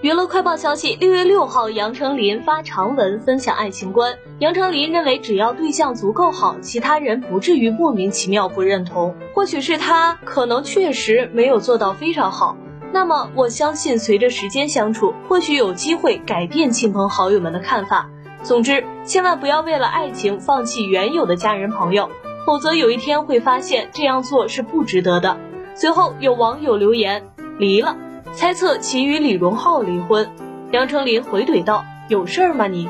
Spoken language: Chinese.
娱乐快报消息，六月六号，杨丞琳发长文分享爱情观。杨丞琳认为，只要对象足够好，其他人不至于莫名其妙不认同。或许是他可能确实没有做到非常好，那么我相信，随着时间相处，或许有机会改变亲朋好友们的看法。总之，千万不要为了爱情放弃原有的家人朋友，否则有一天会发现这样做是不值得的。随后有网友留言：离了。猜测其与李荣浩离婚，杨丞琳回怼道：“有事儿吗你？”